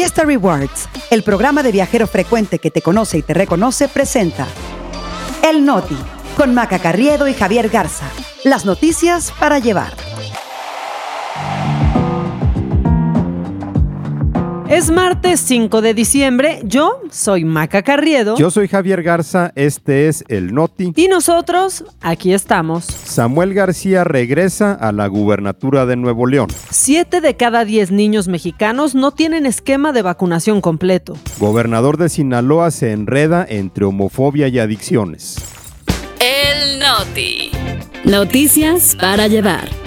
Fiesta Rewards, el programa de viajero frecuente que te conoce y te reconoce, presenta El Noti, con Maca Carriedo y Javier Garza. Las noticias para llevar. Es martes 5 de diciembre, yo soy Maca Carriedo. Yo soy Javier Garza, este es el Noti. Y nosotros, aquí estamos. Samuel García regresa a la gubernatura de Nuevo León. Siete de cada diez niños mexicanos no tienen esquema de vacunación completo. Gobernador de Sinaloa se enreda entre homofobia y adicciones. El Noti. Noticias para llevar.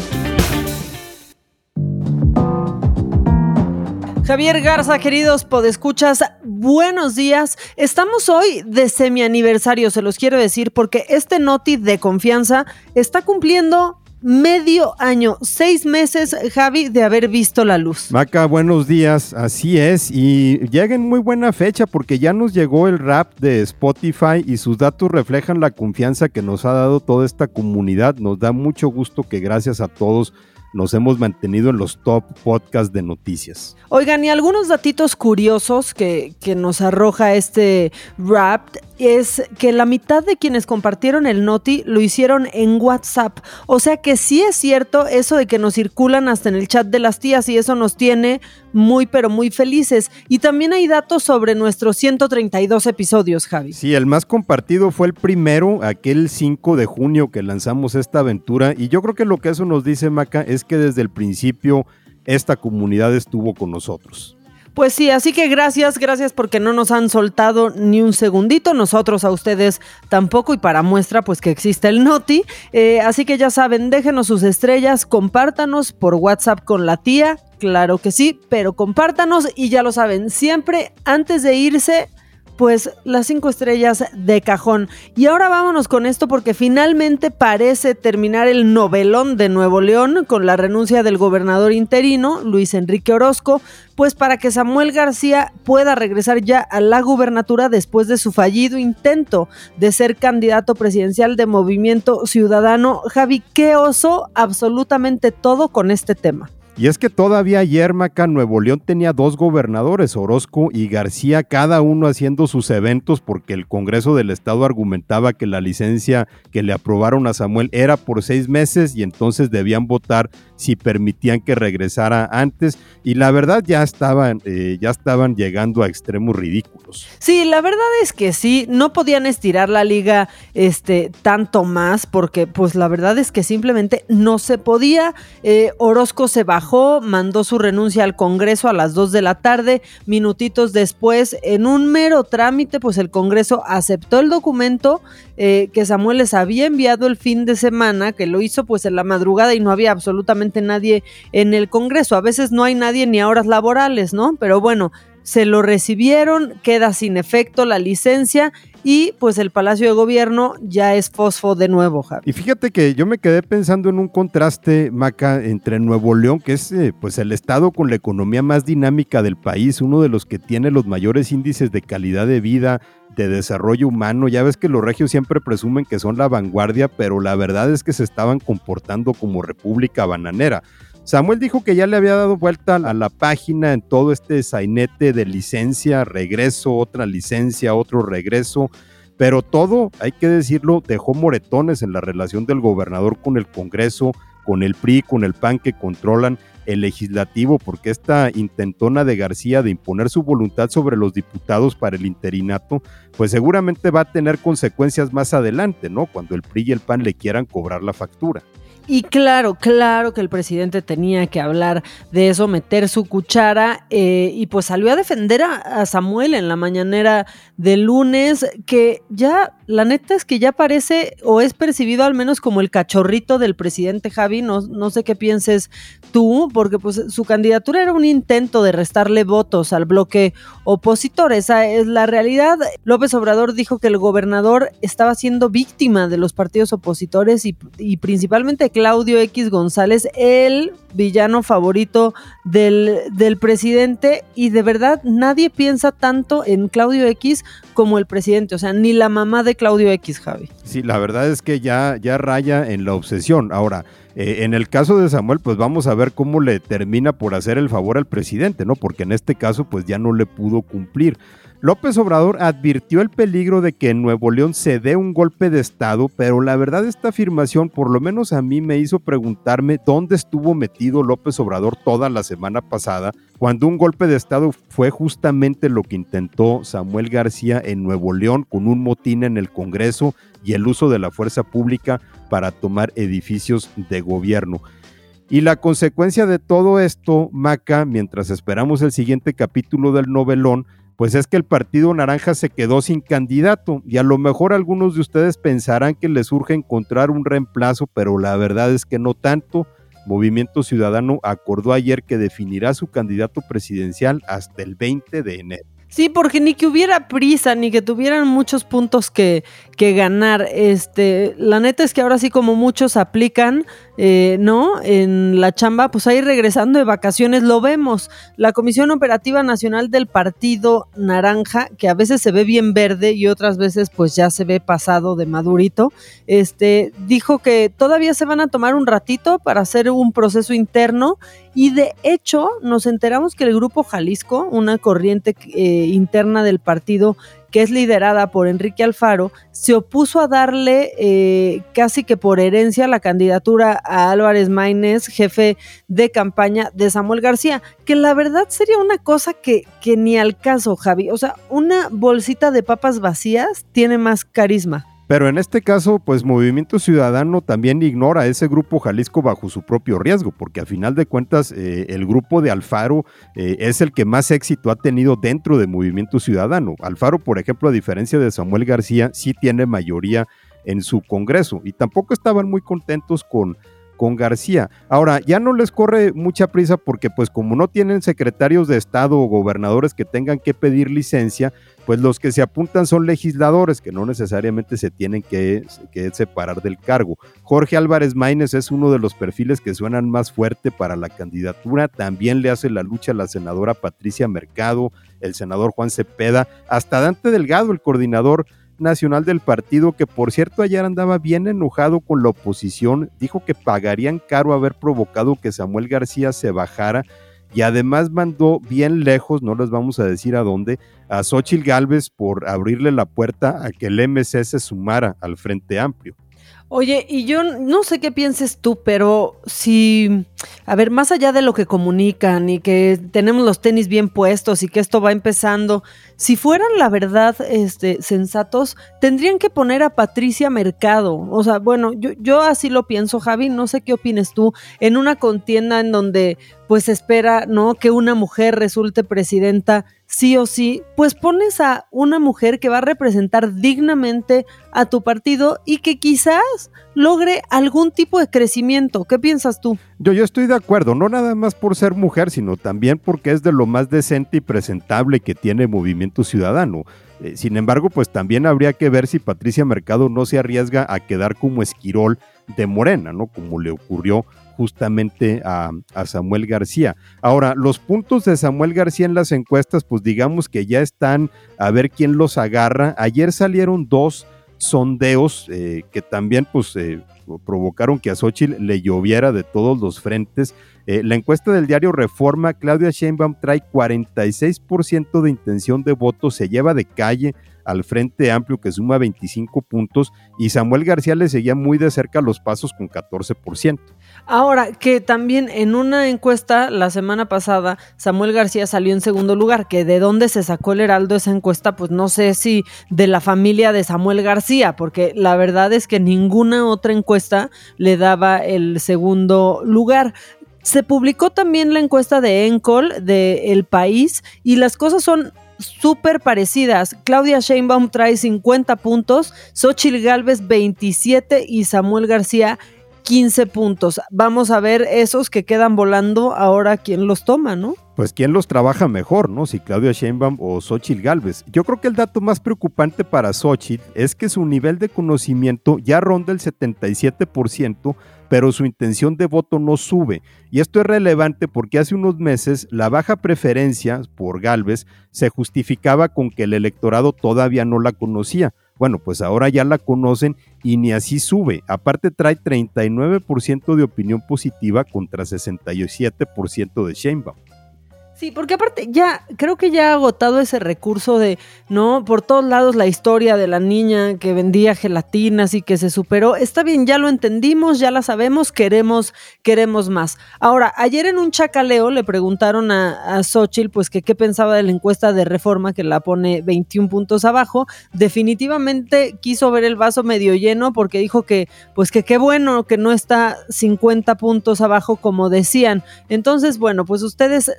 Javier Garza, queridos podescuchas, buenos días. Estamos hoy de semi-aniversario, se los quiero decir, porque este Noti de confianza está cumpliendo medio año, seis meses, Javi, de haber visto la luz. Maca, buenos días, así es, y llega en muy buena fecha porque ya nos llegó el rap de Spotify y sus datos reflejan la confianza que nos ha dado toda esta comunidad. Nos da mucho gusto que gracias a todos nos hemos mantenido en los top podcasts de noticias. Oigan, y algunos datitos curiosos que, que nos arroja este rap es que la mitad de quienes compartieron el noti lo hicieron en WhatsApp. O sea que sí es cierto eso de que nos circulan hasta en el chat de las tías y eso nos tiene muy pero muy felices. Y también hay datos sobre nuestros 132 episodios, Javi. Sí, el más compartido fue el primero, aquel 5 de junio que lanzamos esta aventura. Y yo creo que lo que eso nos dice, Maca, es que desde el principio esta comunidad estuvo con nosotros. Pues sí, así que gracias, gracias porque no nos han soltado ni un segundito, nosotros a ustedes tampoco y para muestra pues que existe el Noti. Eh, así que ya saben, déjenos sus estrellas, compártanos por WhatsApp con la tía, claro que sí, pero compártanos y ya lo saben, siempre antes de irse pues las cinco estrellas de cajón. Y ahora vámonos con esto porque finalmente parece terminar el novelón de Nuevo León con la renuncia del gobernador interino, Luis Enrique Orozco, pues para que Samuel García pueda regresar ya a la gubernatura después de su fallido intento de ser candidato presidencial de Movimiento Ciudadano. Javi, qué oso absolutamente todo con este tema. Y es que todavía ayer Maca Nuevo León tenía dos gobernadores, Orozco y García, cada uno haciendo sus eventos porque el Congreso del Estado argumentaba que la licencia que le aprobaron a Samuel era por seis meses y entonces debían votar si permitían que regresara antes. Y la verdad ya estaban, eh, ya estaban llegando a extremos ridículos. Sí, la verdad es que sí, no podían estirar la liga este, tanto más porque pues la verdad es que simplemente no se podía. Eh, Orozco se bajó mandó su renuncia al Congreso a las 2 de la tarde. Minutitos después, en un mero trámite, pues el Congreso aceptó el documento eh, que Samuel les había enviado el fin de semana, que lo hizo pues en la madrugada y no había absolutamente nadie en el Congreso. A veces no hay nadie ni a horas laborales, ¿no? Pero bueno, se lo recibieron, queda sin efecto la licencia y pues el Palacio de Gobierno ya es fosfo de nuevo, Javi. Y fíjate que yo me quedé pensando en un contraste, Maca, entre Nuevo León, que es eh, pues el estado con la economía más dinámica del país, uno de los que tiene los mayores índices de calidad de vida, de desarrollo humano. Ya ves que los regios siempre presumen que son la vanguardia, pero la verdad es que se estaban comportando como república bananera. Samuel dijo que ya le había dado vuelta a la página en todo este sainete de licencia, regreso, otra licencia, otro regreso, pero todo, hay que decirlo, dejó moretones en la relación del gobernador con el Congreso, con el PRI, con el PAN que controlan el legislativo, porque esta intentona de García de imponer su voluntad sobre los diputados para el interinato, pues seguramente va a tener consecuencias más adelante, ¿no? Cuando el PRI y el PAN le quieran cobrar la factura. Y claro, claro que el presidente tenía que hablar de eso, meter su cuchara, eh, y pues salió a defender a, Samuel en la mañanera del lunes, que ya, la neta es que ya parece o es percibido al menos como el cachorrito del presidente Javi, no, no sé qué pienses tú, porque pues su candidatura era un intento de restarle votos al bloque opositor, esa es la realidad. López Obrador dijo que el gobernador estaba siendo víctima de los partidos opositores y, y principalmente Claudio X González, el villano favorito del, del, presidente y de verdad nadie piensa tanto en Claudio X como el presidente, o sea, ni la mamá de Claudio X, Javi. Sí, la verdad es que ya, ya raya en la obsesión. Ahora, eh, en el caso de Samuel, pues vamos a ver cómo le termina por hacer el favor al presidente, ¿no? Porque en este caso, pues ya no le pudo cumplir. López Obrador advirtió el peligro de que en Nuevo León se dé un golpe de Estado, pero la verdad esta afirmación por lo menos a mí me hizo preguntarme dónde estuvo metido López Obrador toda la semana pasada, cuando un golpe de Estado fue justamente lo que intentó Samuel García en Nuevo León con un motín en el Congreso y el uso de la fuerza pública para tomar edificios de gobierno. Y la consecuencia de todo esto, Maca, mientras esperamos el siguiente capítulo del novelón, pues es que el Partido Naranja se quedó sin candidato y a lo mejor algunos de ustedes pensarán que les urge encontrar un reemplazo, pero la verdad es que no tanto. Movimiento Ciudadano acordó ayer que definirá su candidato presidencial hasta el 20 de enero. Sí, porque ni que hubiera prisa, ni que tuvieran muchos puntos que, que ganar. Este, la neta es que ahora sí, como muchos aplican, eh, ¿no? En la chamba, pues ahí regresando de vacaciones lo vemos. La Comisión Operativa Nacional del Partido Naranja, que a veces se ve bien verde y otras veces pues ya se ve pasado de madurito, este, dijo que todavía se van a tomar un ratito para hacer un proceso interno y de hecho nos enteramos que el Grupo Jalisco, una corriente eh, interna del partido, que es liderada por Enrique Alfaro, se opuso a darle eh, casi que por herencia la candidatura a Álvarez Maínez, jefe de campaña de Samuel García, que la verdad sería una cosa que, que ni al caso, Javi. O sea, una bolsita de papas vacías tiene más carisma. Pero en este caso, pues Movimiento Ciudadano también ignora a ese grupo Jalisco bajo su propio riesgo, porque a final de cuentas eh, el grupo de Alfaro eh, es el que más éxito ha tenido dentro de Movimiento Ciudadano. Alfaro, por ejemplo, a diferencia de Samuel García, sí tiene mayoría en su Congreso y tampoco estaban muy contentos con con García. Ahora, ya no les corre mucha prisa porque pues como no tienen secretarios de Estado o gobernadores que tengan que pedir licencia, pues los que se apuntan son legisladores que no necesariamente se tienen que, separar del cargo. Jorge Álvarez Maínez es uno de los perfiles que suenan más fuerte para la candidatura. También le hace la lucha a la senadora Patricia Mercado, el senador Juan Cepeda, hasta Dante Delgado, el coordinador nacional del partido, que por cierto ayer andaba bien enojado con la oposición, dijo que pagarían caro haber provocado que Samuel García se bajara y además mandó bien lejos, no les vamos a decir a dónde, a Xochil Gálvez por abrirle la puerta a que el MC se sumara al Frente Amplio. Oye, y yo no sé qué pienses tú, pero si, a ver, más allá de lo que comunican y que tenemos los tenis bien puestos y que esto va empezando, si fueran la verdad este, sensatos, tendrían que poner a Patricia Mercado. O sea, bueno, yo, yo así lo pienso, Javi, no sé qué opines tú, en una contienda en donde pues espera, ¿no? Que una mujer resulte presidenta sí o sí, pues pones a una mujer que va a representar dignamente a tu partido y que quizás logre algún tipo de crecimiento. ¿Qué piensas tú? Yo, yo estoy de acuerdo, no nada más por ser mujer, sino también porque es de lo más decente y presentable que tiene Movimiento Ciudadano. Eh, sin embargo, pues también habría que ver si Patricia Mercado no se arriesga a quedar como esquirol de Morena, ¿no? Como le ocurrió justamente a, Samuel García. Ahora, los puntos de Samuel García en las encuestas, pues digamos que ya están a ver quién los agarra. Ayer salieron dos sondeos eh, que también pues eh, provocaron que a Xochitl le lloviera de todos los frentes. Eh, la encuesta del diario Reforma, Claudia Sheinbaum trae 46% de intención de voto, se lleva de calle al Frente Amplio que suma 25 puntos y Samuel García le seguía muy de cerca los pasos con 14%. Ahora, que también en una encuesta la semana pasada, Samuel García salió en segundo lugar, que de dónde se sacó el Heraldo esa encuesta, pues no sé si de la familia de Samuel García, porque la verdad es que ninguna otra encuesta le daba el segundo lugar. Se publicó también la encuesta de Encol de El País y las cosas son súper parecidas. Claudia Sheinbaum trae 50 puntos, Xochitl Galvez 27 y Samuel García 15 puntos. Vamos a ver esos que quedan volando ahora quién los toma, ¿no? Pues quién los trabaja mejor, ¿no? Si Claudia Sheinbaum o Xochitl Galvez. Yo creo que el dato más preocupante para Xochitl es que su nivel de conocimiento ya ronda el 77%, pero su intención de voto no sube. Y esto es relevante porque hace unos meses la baja preferencia por Galvez se justificaba con que el electorado todavía no la conocía. Bueno, pues ahora ya la conocen y ni así sube. Aparte trae 39% de opinión positiva contra 67% de Sheinbaum. Sí, porque aparte ya creo que ya ha agotado ese recurso de, ¿no? Por todos lados la historia de la niña que vendía gelatinas y que se superó. Está bien, ya lo entendimos, ya la sabemos, queremos, queremos más. Ahora, ayer en un chacaleo le preguntaron a, a pues que qué pensaba de la encuesta de reforma que la pone 21 puntos abajo. Definitivamente quiso ver el vaso medio lleno porque dijo que, pues que qué bueno que no está 50 puntos abajo como decían. Entonces, bueno, pues ustedes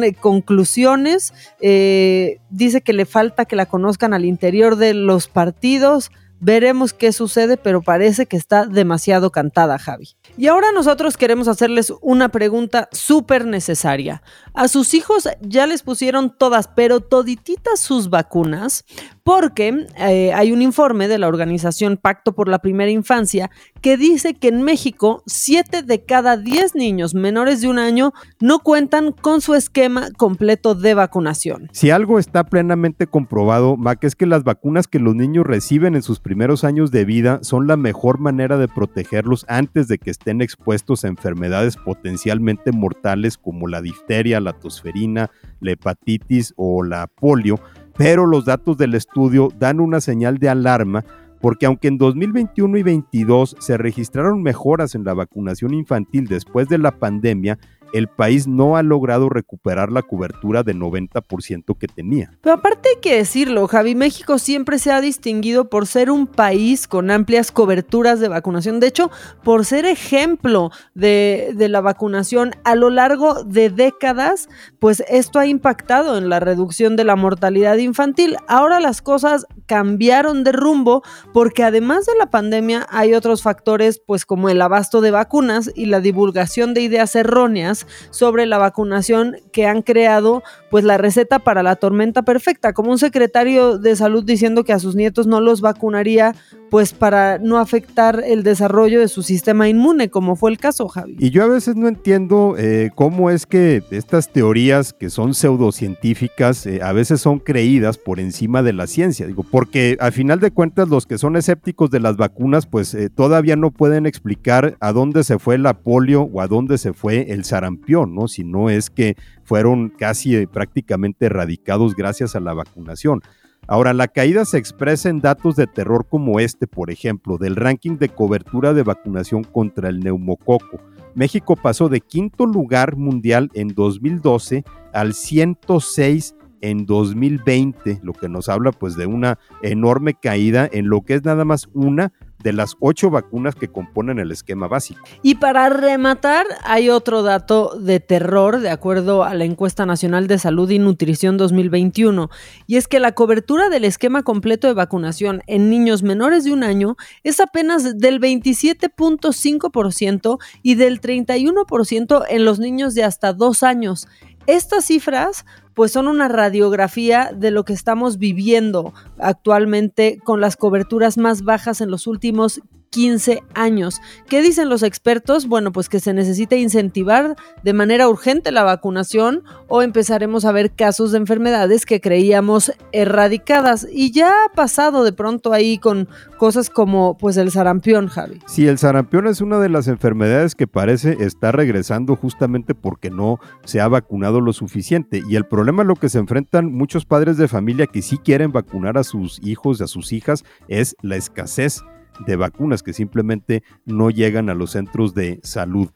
saquen conclusiones. Eh, dice que le falta que la conozcan al interior de los partidos. Veremos qué sucede, pero parece que está demasiado cantada, Javi. Y ahora nosotros queremos hacerles una pregunta súper necesaria. A sus hijos ya les pusieron todas, pero todititas sus vacunas, porque eh, hay un informe de la organización Pacto por la Primera Infancia que dice que en México 7 de cada 10 niños menores de un año no cuentan con su esquema completo de vacunación. Si algo está plenamente comprobado, Mac, es que las vacunas que los niños reciben en sus primeros años de vida son la mejor manera de protegerlos antes de que estén expuestos a enfermedades potencialmente mortales como la difteria, la tosferina, la hepatitis o la polio pero los datos del estudio dan una señal de alarma porque aunque en 2021 y 2022 se registraron mejoras en la vacunación infantil después de la pandemia, el país no ha logrado recuperar la cobertura de 90% que tenía. Pero aparte hay que decirlo, Javi, México siempre se ha distinguido por ser un país con amplias coberturas de vacunación. De hecho, por ser ejemplo de, de la vacunación a lo largo de décadas, pues esto ha impactado en la reducción de la mortalidad infantil. Ahora las cosas cambiaron de rumbo porque además de la pandemia hay otros factores, pues como el abasto de vacunas y la divulgación de ideas erróneas sobre la vacunación que han creado pues la receta para la tormenta perfecta, como un secretario de salud diciendo que a sus nietos no los vacunaría pues para no afectar el desarrollo de su sistema inmune, como fue el caso, Javi. Y yo a veces no entiendo eh, cómo es que estas teorías que son pseudocientíficas eh, a veces son creídas por encima de la ciencia, digo, porque al final de cuentas los que son escépticos de las vacunas pues eh, todavía no pueden explicar a dónde se fue la polio o a dónde se fue el sarampión, ¿no? Si no es que fueron casi prácticamente erradicados gracias a la vacunación. Ahora, la caída se expresa en datos de terror como este, por ejemplo, del ranking de cobertura de vacunación contra el neumococo. México pasó de quinto lugar mundial en 2012 al 106 en 2020, lo que nos habla pues de una enorme caída en lo que es nada más una de las ocho vacunas que componen el esquema básico. Y para rematar, hay otro dato de terror, de acuerdo a la encuesta nacional de salud y nutrición 2021, y es que la cobertura del esquema completo de vacunación en niños menores de un año es apenas del 27.5% y del 31% en los niños de hasta dos años. Estas cifras pues son una radiografía de lo que estamos viviendo actualmente con las coberturas más bajas en los últimos 15 años. ¿Qué dicen los expertos? Bueno, pues que se necesita incentivar de manera urgente la vacunación o empezaremos a ver casos de enfermedades que creíamos erradicadas y ya ha pasado de pronto ahí con cosas como pues el sarampión, Javi. Sí, el sarampión es una de las enfermedades que parece estar regresando justamente porque no se ha vacunado lo suficiente y el problema es lo que se enfrentan muchos padres de familia que sí quieren vacunar a sus hijos, a sus hijas, es la escasez de vacunas que simplemente no llegan a los centros de salud.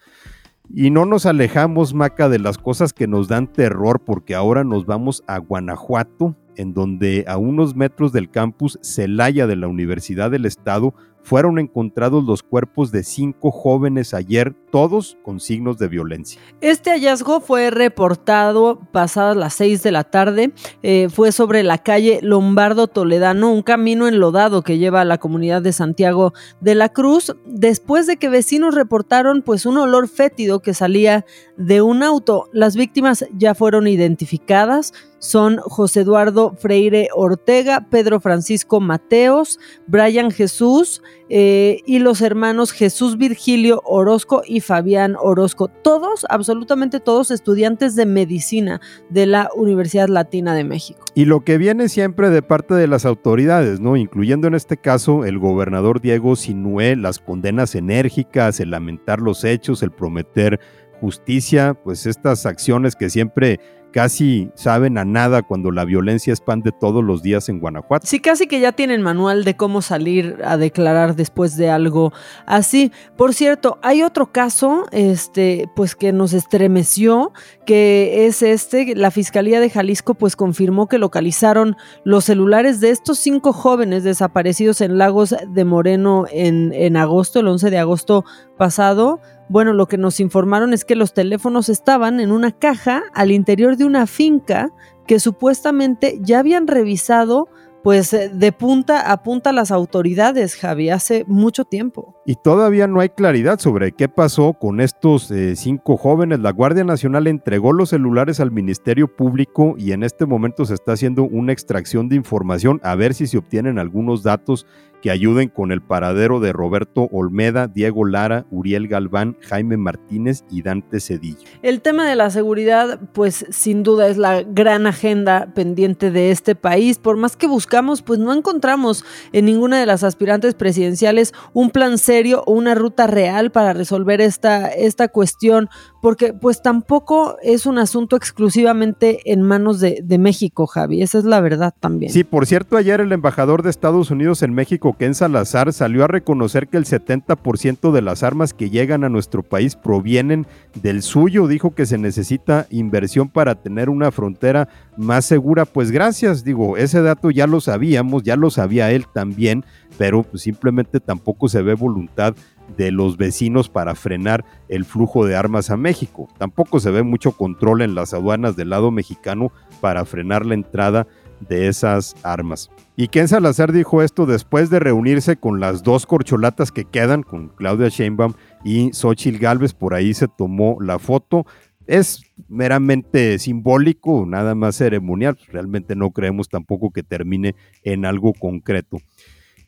Y no nos alejamos, Maca, de las cosas que nos dan terror porque ahora nos vamos a Guanajuato, en donde a unos metros del campus Celaya de la Universidad del Estado fueron encontrados los cuerpos de cinco jóvenes ayer, todos con signos de violencia. Este hallazgo fue reportado pasadas las seis de la tarde. Eh, fue sobre la calle Lombardo Toledano, un camino enlodado que lleva a la comunidad de Santiago de la Cruz, después de que vecinos reportaron pues un olor fétido que salía de un auto. Las víctimas ya fueron identificadas son José Eduardo Freire Ortega, Pedro Francisco Mateos, Brian Jesús eh, y los hermanos Jesús Virgilio Orozco y Fabián Orozco. Todos, absolutamente todos, estudiantes de medicina de la Universidad Latina de México. Y lo que viene siempre de parte de las autoridades, ¿no? Incluyendo en este caso el gobernador Diego Sinué, las condenas enérgicas, el lamentar los hechos, el prometer justicia, pues estas acciones que siempre casi saben a nada cuando la violencia expande todos los días en Guanajuato. Sí, casi que ya tienen manual de cómo salir a declarar después de algo así. Por cierto, hay otro caso, este, pues que nos estremeció, que es este, la Fiscalía de Jalisco pues confirmó que localizaron los celulares de estos cinco jóvenes desaparecidos en Lagos de Moreno en, en agosto, el 11 de agosto pasado bueno, lo que nos informaron es que los teléfonos estaban en una caja al interior de una finca que supuestamente ya habían revisado pues eh, de punta a punta las autoridades, Javi, hace mucho tiempo. Y todavía no hay claridad sobre qué pasó con estos eh, cinco jóvenes. La Guardia Nacional entregó los celulares al Ministerio Público y en este momento se está haciendo una extracción de información a ver si se obtienen algunos datos que ayuden con el paradero de Roberto Olmeda, Diego Lara, Uriel Galván, Jaime Martínez y Dante Cedillo. El tema de la seguridad, pues sin duda es la gran agenda pendiente de este país. Por más que buscamos, pues no encontramos en ninguna de las aspirantes presidenciales un plan serio o una ruta real para resolver esta, esta cuestión, porque pues tampoco es un asunto exclusivamente en manos de, de México, Javi. Esa es la verdad también. Sí, por cierto, ayer el embajador de Estados Unidos en México Ken Salazar salió a reconocer que el 70% de las armas que llegan a nuestro país provienen del suyo. Dijo que se necesita inversión para tener una frontera más segura. Pues gracias, digo, ese dato ya lo sabíamos, ya lo sabía él también, pero pues simplemente tampoco se ve voluntad de los vecinos para frenar el flujo de armas a México. Tampoco se ve mucho control en las aduanas del lado mexicano para frenar la entrada de esas armas. Y Ken Salazar dijo esto después de reunirse con las dos corcholatas que quedan, con Claudia Sheinbaum y Xochitl Galvez, por ahí se tomó la foto. Es meramente simbólico, nada más ceremonial, realmente no creemos tampoco que termine en algo concreto.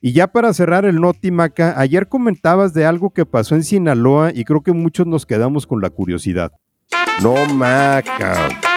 Y ya para cerrar el Noti Maca, ayer comentabas de algo que pasó en Sinaloa y creo que muchos nos quedamos con la curiosidad. No Maca.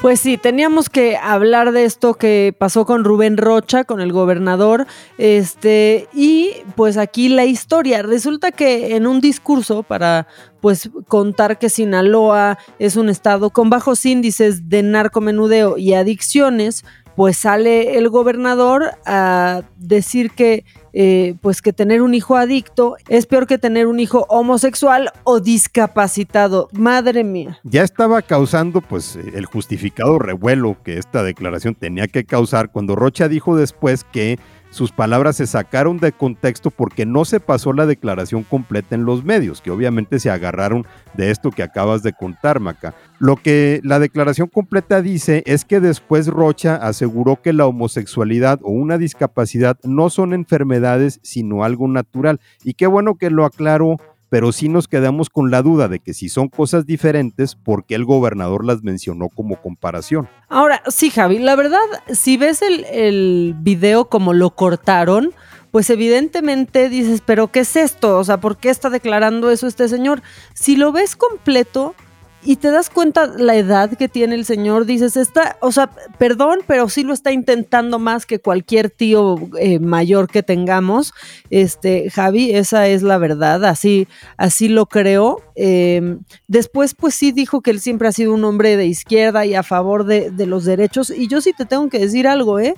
Pues sí, teníamos que hablar de esto que pasó con Rubén Rocha, con el gobernador, este, y pues aquí la historia. Resulta que en un discurso para pues contar que Sinaloa es un estado con bajos índices de narcomenudeo y adicciones, pues sale el gobernador a decir que eh, pues que tener un hijo adicto es peor que tener un hijo homosexual o discapacitado. Madre mía. Ya estaba causando pues el justificado revuelo que esta declaración tenía que causar cuando Rocha dijo después que sus palabras se sacaron de contexto porque no se pasó la declaración completa en los medios, que obviamente se agarraron de esto que acabas de contar, Maca. Lo que la declaración completa dice es que después Rocha aseguró que la homosexualidad o una discapacidad no son enfermedades, sino algo natural. Y qué bueno que lo aclaró pero sí nos quedamos con la duda de que si son cosas diferentes, ¿por qué el gobernador las mencionó como comparación? Ahora, sí, Javi, la verdad, si ves el, video como lo cortaron, pues evidentemente dices, pero ¿qué es esto? O sea, ¿por qué está declarando eso este señor? Si lo ves completo, y te das cuenta la edad que tiene el señor, dices, está, o sea, perdón, pero sí lo está intentando más que cualquier tío eh, mayor que tengamos. Este, Javi, esa es la verdad, así, así lo creo. Em, después, pues sí dijo que él siempre ha sido un hombre de izquierda y a favor de, de los derechos. Y yo sí te tengo que decir algo, ¿eh?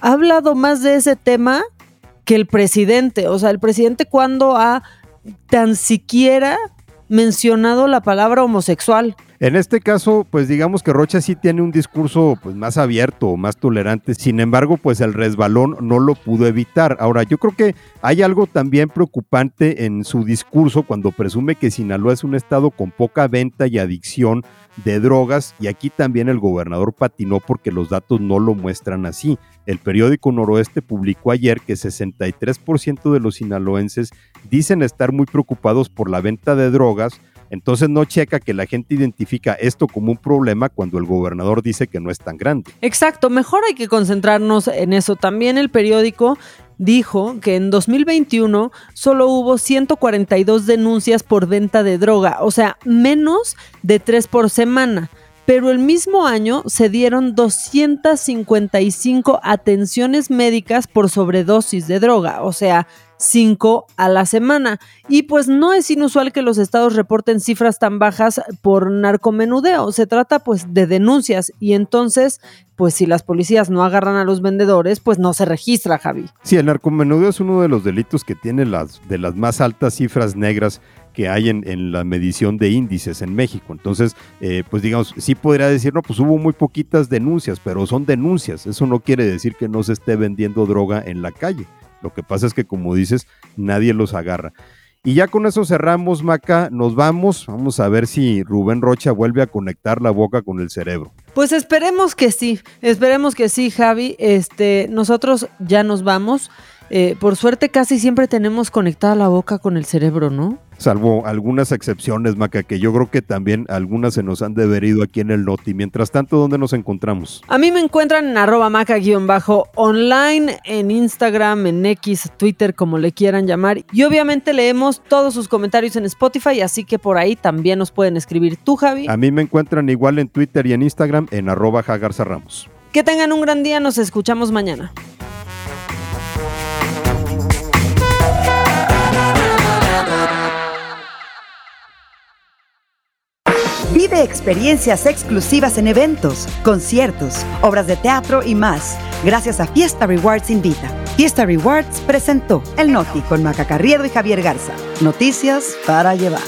Ha hablado más de ese tema que el presidente. O sea, el presidente cuando ha tan siquiera mencionado la palabra homosexual. En este caso, pues digamos que Rocha sí tiene un discurso pues más abierto, más tolerante. Sin embargo, pues el resbalón no lo pudo evitar. Ahora, yo creo que hay algo también preocupante en su discurso cuando presume que Sinaloa es un estado con poca venta y adicción de drogas y aquí también el gobernador patinó porque los datos no lo muestran así. El periódico Noroeste publicó ayer que 63% de los sinaloenses dicen estar muy preocupados por la venta de drogas, Entonces no checa que la gente identifica esto como un problema cuando el gobernador dice que no es tan grande. Exacto, mejor hay que concentrarnos en eso. También el periódico dijo que en 2021 solo hubo 142 denuncias por venta de droga, o sea, menos de tres por semana pero el mismo año se dieron 255 atenciones médicas por sobredosis de droga, o sea, 5 a la semana. Y pues no es inusual que los estados reporten cifras tan bajas por narcomenudeo, se trata pues de denuncias y entonces pues si las policías no agarran a los vendedores, pues no se registra, Javi. Sí, el narcomenudeo es uno de los delitos que tiene las de las más altas cifras negras que hay en, la medición de índices en México. Entonces, eh, pues digamos, sí podría decir, no, pues hubo muy poquitas denuncias, pero son denuncias. Eso no quiere decir que no se esté vendiendo droga en la calle. Lo que pasa es que, como dices, nadie los agarra. Y ya con eso cerramos, Maca, nos vamos. Vamos a ver si Rubén Rocha vuelve a conectar la boca con el cerebro. Pues esperemos que sí, esperemos que sí, Javi. Este, nosotros ya nos vamos. Eh, por suerte casi siempre tenemos conectada la boca con el cerebro, ¿no? Salvo algunas excepciones, Maca, que yo creo que también algunas se nos han deberido aquí en el Noti. Mientras tanto, ¿dónde nos encontramos? A mí me encuentran en arroba maca-online, en Instagram, en X, Twitter, como le quieran llamar. Y obviamente leemos todos sus comentarios en Spotify, así que por ahí también nos pueden escribir tú, Javi. A mí me encuentran igual en Twitter y en Instagram en arroba Jagarza Ramos. Que tengan un gran día, nos escuchamos mañana. Vive experiencias exclusivas en eventos, conciertos, obras de teatro y más, gracias a Fiesta Rewards Invita. Fiesta Rewards presentó El Noti con Maca Carriedo y Javier Garza. Noticias para llevar.